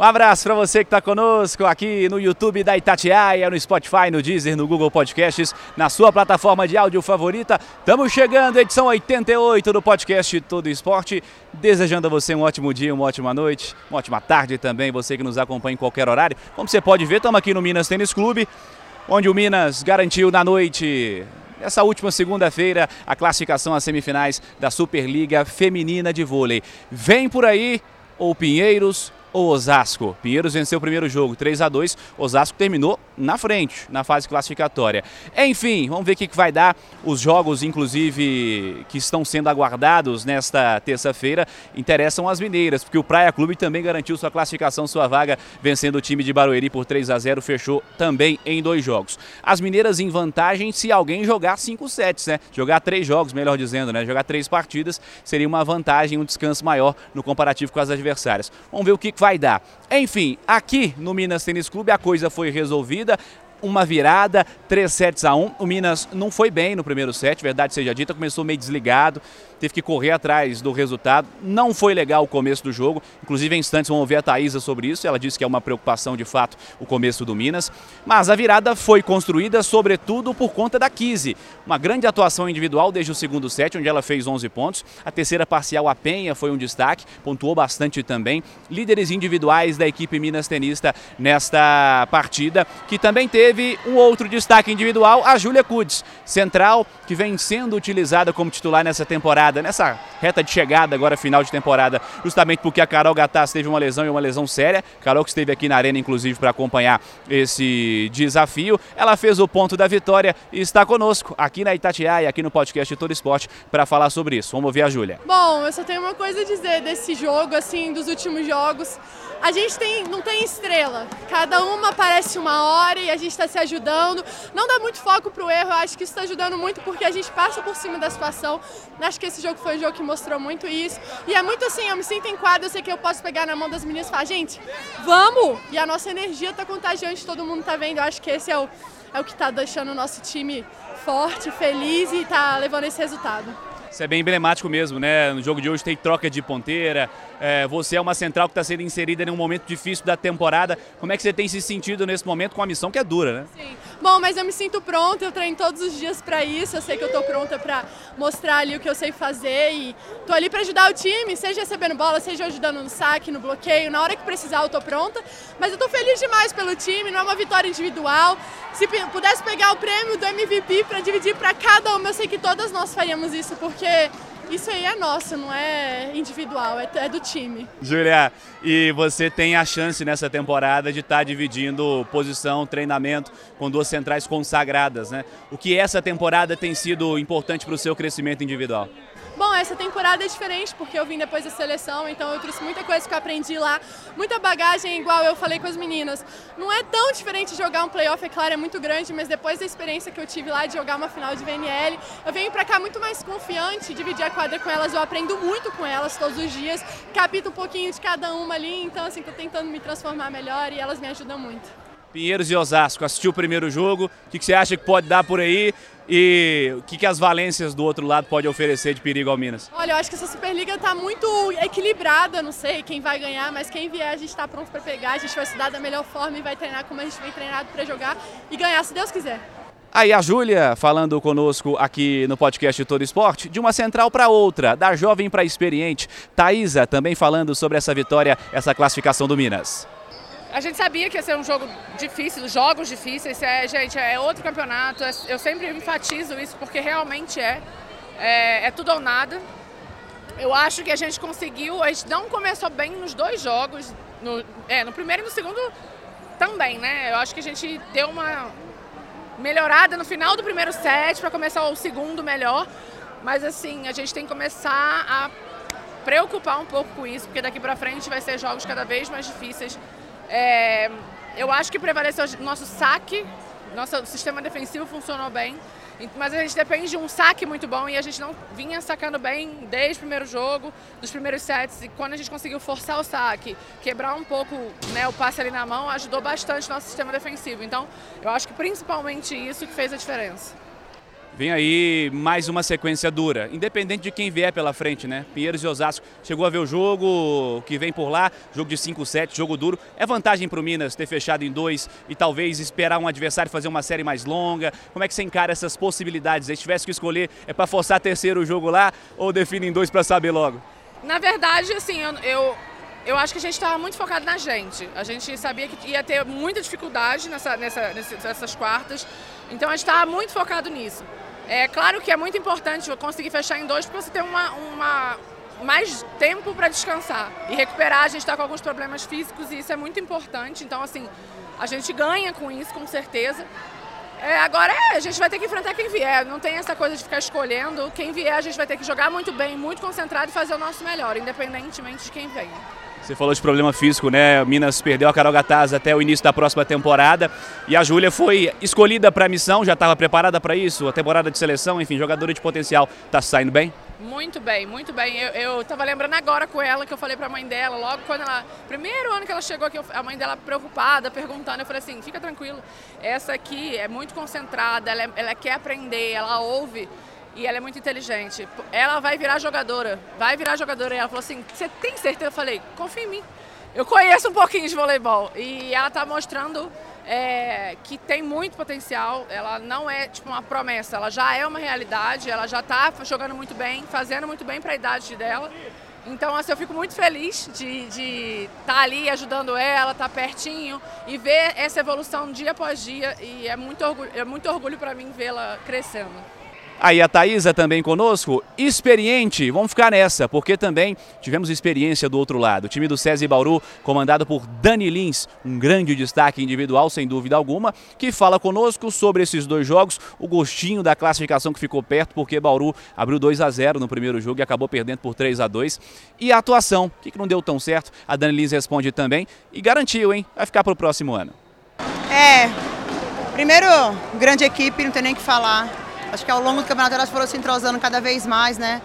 Um abraço para você que está conosco aqui no YouTube da Itatiaia, no Spotify, no Deezer, no Google Podcasts, na sua plataforma de áudio favorita. Estamos chegando, edição 88 do podcast Todo Esporte. Desejando a você um ótimo dia, uma ótima noite, uma ótima tarde também, você que nos acompanha em qualquer horário. Como você pode ver, estamos aqui no Minas Tênis Clube, onde o Minas garantiu na noite essa última segunda-feira a classificação às semifinais da Superliga Feminina de Vôlei. Vem por aí ou Pinheiros ou Osasco. Pinheiros venceu o primeiro jogo, 3 a 2 Osasco terminou na frente, na fase classificatória. Enfim, vamos ver o que vai dar. Os jogos, inclusive, que estão sendo aguardados nesta terça-feira, interessam as mineiras, porque o Praia Clube também garantiu sua classificação, sua vaga, vencendo o time de Barueri por 3 a 0 fechou também em dois jogos. As mineiras em vantagem se alguém jogar 5 sets, né? Jogar três jogos, melhor dizendo, né? Jogar três partidas seria uma vantagem, um descanso maior no comparativo com as adversárias. Vamos ver o que vai dar. Enfim, aqui no Minas Tênis Clube a coisa foi resolvida uma virada, 3 sets a 1. O Minas não foi bem no primeiro set, verdade seja dita, começou meio desligado, teve que correr atrás do resultado. Não foi legal o começo do jogo, inclusive em instantes vamos ver a Thaisa sobre isso, ela disse que é uma preocupação de fato o começo do Minas. Mas a virada foi construída sobretudo por conta da Kise. Uma grande atuação individual desde o segundo set, onde ela fez 11 pontos. A terceira parcial, a Penha, foi um destaque, pontuou bastante também. Líderes individuais da equipe Minas Tenista nesta partida, que também teve um outro destaque individual, a Júlia Kudes, central, que vem sendo utilizada como titular nessa temporada nessa reta de chegada agora, final de temporada, justamente porque a Carol Gattas teve uma lesão e uma lesão séria. Carol que esteve aqui na arena, inclusive, para acompanhar esse desafio. Ela fez o ponto da vitória e está conosco aqui na Itatiaia, aqui no podcast Todo Esporte, para falar sobre isso. Vamos ouvir a Júlia. Bom, eu só tenho uma coisa a dizer desse jogo, assim, dos últimos jogos. A gente tem, não tem estrela. Cada uma aparece uma hora e a gente está se ajudando. Não dá muito foco para o erro. Eu acho que isso está ajudando muito porque a gente passa por cima da situação. Acho que esse jogo foi um jogo que mostrou muito isso. E é muito assim, eu me sinto em quadro, eu sei que eu posso pegar na mão das meninas e falar, gente, vamos! E a nossa energia está contagiante, todo mundo está vendo. Eu acho que esse é o, é o que está deixando o nosso time forte, feliz e está levando esse resultado. Isso é bem emblemático mesmo, né? No jogo de hoje tem troca de ponteira. É, você é uma central que está sendo inserida em um momento difícil da temporada. Como é que você tem se sentido nesse momento com a missão que é dura, né? Sim. Bom, mas eu me sinto pronta, eu treino todos os dias para isso. Eu sei que eu estou pronta para mostrar ali o que eu sei fazer e tô ali para ajudar o time, seja recebendo bola, seja ajudando no saque, no bloqueio. Na hora que precisar, eu tô pronta. Mas eu tô feliz demais pelo time, não é uma vitória individual. Se pudesse pegar o prêmio do MVP para dividir para cada uma, eu sei que todas nós faríamos isso, porque isso aí é nosso, não é individual, é, é do time. Julia, e você tem a chance nessa temporada de estar tá dividindo posição, treinamento com duas centrais consagradas, né? O que essa temporada tem sido importante para o seu crescimento individual? Bom, essa temporada é diferente porque eu vim depois da seleção, então eu trouxe muita coisa que eu aprendi lá, muita bagagem, igual eu falei com as meninas. Não é tão diferente jogar um playoff, é claro, é muito grande, mas depois da experiência que eu tive lá de jogar uma final de VNL, eu venho pra cá muito mais confiante, dividir a quadra com elas, eu aprendo muito com elas todos os dias, capito um pouquinho de cada uma ali, então assim, tô tentando me transformar melhor e elas me ajudam muito. Pinheiros e Osasco, assistiu o primeiro jogo, o que você acha que pode dar por aí? E o que, que as valências do outro lado pode oferecer de perigo ao Minas? Olha, eu acho que essa Superliga está muito equilibrada, não sei quem vai ganhar, mas quem vier a gente está pronto para pegar, a gente vai estudar da melhor forma e vai treinar como a gente vem treinado para jogar e ganhar, se Deus quiser. Aí a Júlia falando conosco aqui no podcast Todo Esporte, de uma central para outra, da jovem para experiente. Thaisa também falando sobre essa vitória, essa classificação do Minas. A gente sabia que ia ser um jogo difícil, jogos difíceis, é, gente, é outro campeonato. É, eu sempre enfatizo isso porque realmente é. É, é tudo ou nada. Eu acho que a gente conseguiu, a gente não começou bem nos dois jogos, no, é, no primeiro e no segundo também, né? Eu acho que a gente deu uma melhorada no final do primeiro set para começar o segundo melhor. Mas assim, a gente tem que começar a preocupar um pouco com isso, porque daqui para frente vai ser jogos cada vez mais difíceis é, eu acho que prevaleceu o nosso saque, nosso sistema defensivo funcionou bem. Mas a gente depende de um saque muito bom e a gente não vinha sacando bem desde o primeiro jogo, dos primeiros sets. E quando a gente conseguiu forçar o saque, quebrar um pouco né, o passe ali na mão, ajudou bastante nosso sistema defensivo. Então, eu acho que principalmente isso que fez a diferença. Vem aí mais uma sequência dura, independente de quem vier pela frente, né? Pinheiros e Osasco chegou a ver o jogo que vem por lá, jogo de 5-7, jogo duro. É vantagem para o Minas ter fechado em dois e talvez esperar um adversário fazer uma série mais longa. Como é que você encara essas possibilidades? Se tivesse que escolher, é para forçar terceiro jogo lá ou define em dois para saber logo? Na verdade, assim, eu, eu, eu acho que a gente estava muito focado na gente. A gente sabia que ia ter muita dificuldade nessa, nessa, nessas quartas, então a gente estava muito focado nisso. É claro que é muito importante conseguir fechar em dois para você ter uma, uma mais tempo para descansar e recuperar. A gente está com alguns problemas físicos e isso é muito importante. Então, assim, a gente ganha com isso, com certeza. É, agora é, a gente vai ter que enfrentar quem vier. Não tem essa coisa de ficar escolhendo. Quem vier, a gente vai ter que jogar muito bem, muito concentrado e fazer o nosso melhor, independentemente de quem vem. Você falou de problema físico, né? Minas perdeu a Carol Gataz até o início da próxima temporada e a Júlia foi escolhida para a missão, já estava preparada para isso, a temporada de seleção, enfim, jogadora de potencial. Está saindo bem? Muito bem, muito bem. Eu, estava lembrando agora com ela que eu falei para a mãe dela, logo quando ela. Primeiro ano que ela chegou aqui, a mãe dela preocupada, perguntando, eu falei assim: fica tranquilo, essa aqui é muito concentrada, ela, é, ela quer aprender, ela ouve e ela é muito inteligente. Ela vai virar jogadora, vai virar jogadora. E ela falou assim: Você tem certeza? Eu falei: Confia em mim. Eu conheço um pouquinho de voleibol. E ela está mostrando é, que tem muito potencial. Ela não é tipo uma promessa, ela já é uma realidade. Ela já está jogando muito bem, fazendo muito bem para a idade dela. Então, assim, eu fico muito feliz de estar tá ali ajudando ela, estar tá pertinho e ver essa evolução dia após dia. E é muito orgulho, é muito orgulho para mim vê-la crescendo. Aí a Thaisa também conosco, experiente, vamos ficar nessa, porque também tivemos experiência do outro lado. O time do César Bauru, comandado por Dani Lins, um grande destaque individual, sem dúvida alguma, que fala conosco sobre esses dois jogos, o gostinho da classificação que ficou perto, porque Bauru abriu 2 a 0 no primeiro jogo e acabou perdendo por 3 a 2 E a atuação, o que não deu tão certo, a Dani Lins responde também e garantiu, hein? Vai ficar para o próximo ano. É, primeiro, grande equipe, não tem nem o que falar Acho que ao longo do campeonato elas foram se entrosando cada vez mais, né?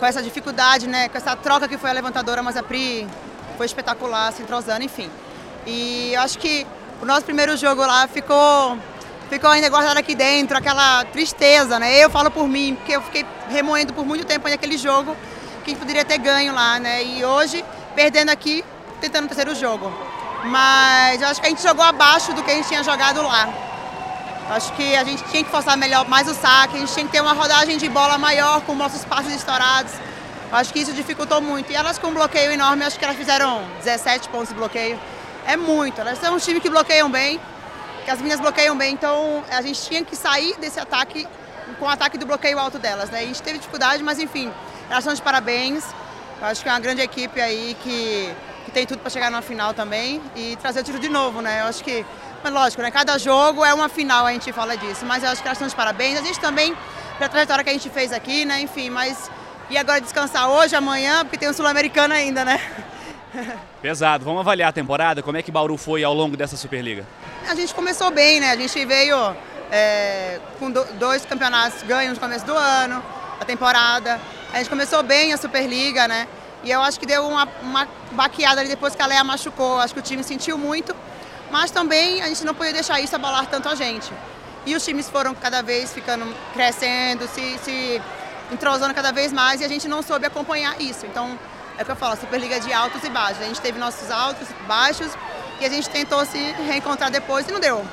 Com essa dificuldade, né? Com essa troca que foi a levantadora, mas a Pri foi espetacular, se entrosando, enfim. E eu acho que o nosso primeiro jogo lá ficou ficou ainda guardado aqui dentro, aquela tristeza, né? Eu falo por mim, porque eu fiquei remoendo por muito tempo naquele jogo que poderia ter ganho lá, né? E hoje, perdendo aqui, tentando o terceiro jogo. Mas eu acho que a gente jogou abaixo do que a gente tinha jogado lá. Acho que a gente tinha que forçar melhor mais o saque, a gente tinha que ter uma rodagem de bola maior com nossos passes estourados. Acho que isso dificultou muito. E elas com um bloqueio enorme, acho que elas fizeram 17 pontos de bloqueio. É muito. Elas são um time que bloqueiam bem, que as minhas bloqueiam bem, então a gente tinha que sair desse ataque com o ataque do bloqueio alto delas. Né? A gente teve dificuldade, mas enfim, elas são de parabéns. Acho que é uma grande equipe aí que, que tem tudo para chegar na final também e trazer o tiro de novo, né? Eu acho que mas lógico, né? Cada jogo é uma final, a gente fala disso. Mas eu acho que elas estão de parabéns. A gente também, pela trajetória que a gente fez aqui, né? Enfim, mas. E agora descansar hoje, amanhã, porque tem o Sul-Americano ainda, né? Pesado. Vamos avaliar a temporada. Como é que Bauru foi ao longo dessa Superliga? A gente começou bem, né? A gente veio é, com dois campeonatos ganhos no começo do ano, a temporada. A gente começou bem a Superliga, né? E eu acho que deu uma, uma baqueada ali depois que a Leia machucou. Acho que o time sentiu muito mas também a gente não podia deixar isso abalar tanto a gente. E os times foram cada vez ficando crescendo, se, se entrosando cada vez mais e a gente não soube acompanhar isso. Então, é o que eu falo, Superliga de altos e baixos. A gente teve nossos altos, baixos e a gente tentou se reencontrar depois e não deu.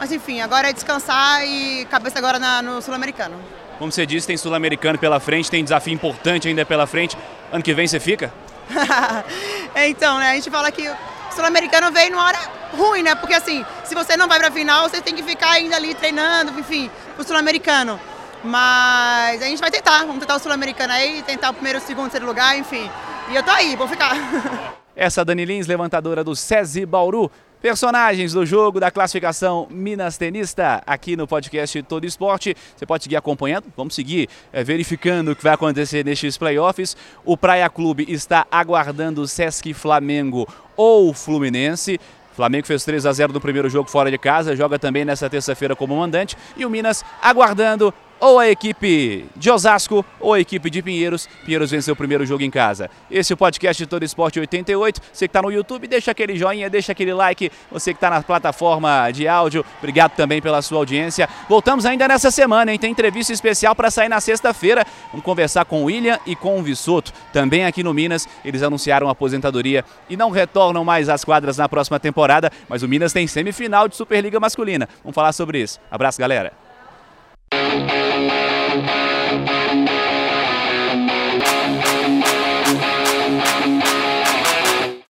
Mas enfim, agora é descansar e cabeça agora na, no Sul-Americano. Como você disse, tem Sul-Americano pela frente, tem desafio importante ainda pela frente. Ano que vem você fica? então, né, a gente fala que o Sul-Americano veio numa hora ruim, né? Porque assim, se você não vai pra final, você tem que ficar ainda ali treinando, enfim, pro Sul-Americano. Mas a gente vai tentar, vamos tentar o Sul-Americano aí, tentar o primeiro, o segundo, terceiro lugar, enfim. E eu tô aí, vou ficar. Essa Dani Lins, levantadora do SESI Bauru. Personagens do jogo da classificação Minas Tenista aqui no podcast Todo Esporte. Você pode seguir acompanhando, vamos seguir é, verificando o que vai acontecer nestes playoffs. O Praia Clube está aguardando o Sesc Flamengo ou Fluminense. Flamengo fez 3 a 0 no primeiro jogo fora de casa, joga também nessa terça-feira como mandante. E o Minas aguardando ou a equipe de Osasco ou a equipe de Pinheiros. Pinheiros venceu o primeiro jogo em casa. Esse é o podcast de Todo Esporte 88. Você que está no YouTube, deixa aquele joinha, deixa aquele like. Você que está na plataforma de áudio, obrigado também pela sua audiência. Voltamos ainda nessa semana, hein? Tem entrevista especial para sair na sexta-feira. Vamos conversar com o William e com o Vissoto. Também aqui no Minas, eles anunciaram a aposentadoria e não retornam mais às quadras na próxima temporada. Mas o Minas tem semifinal de Superliga Masculina. Vamos falar sobre isso. Abraço, galera.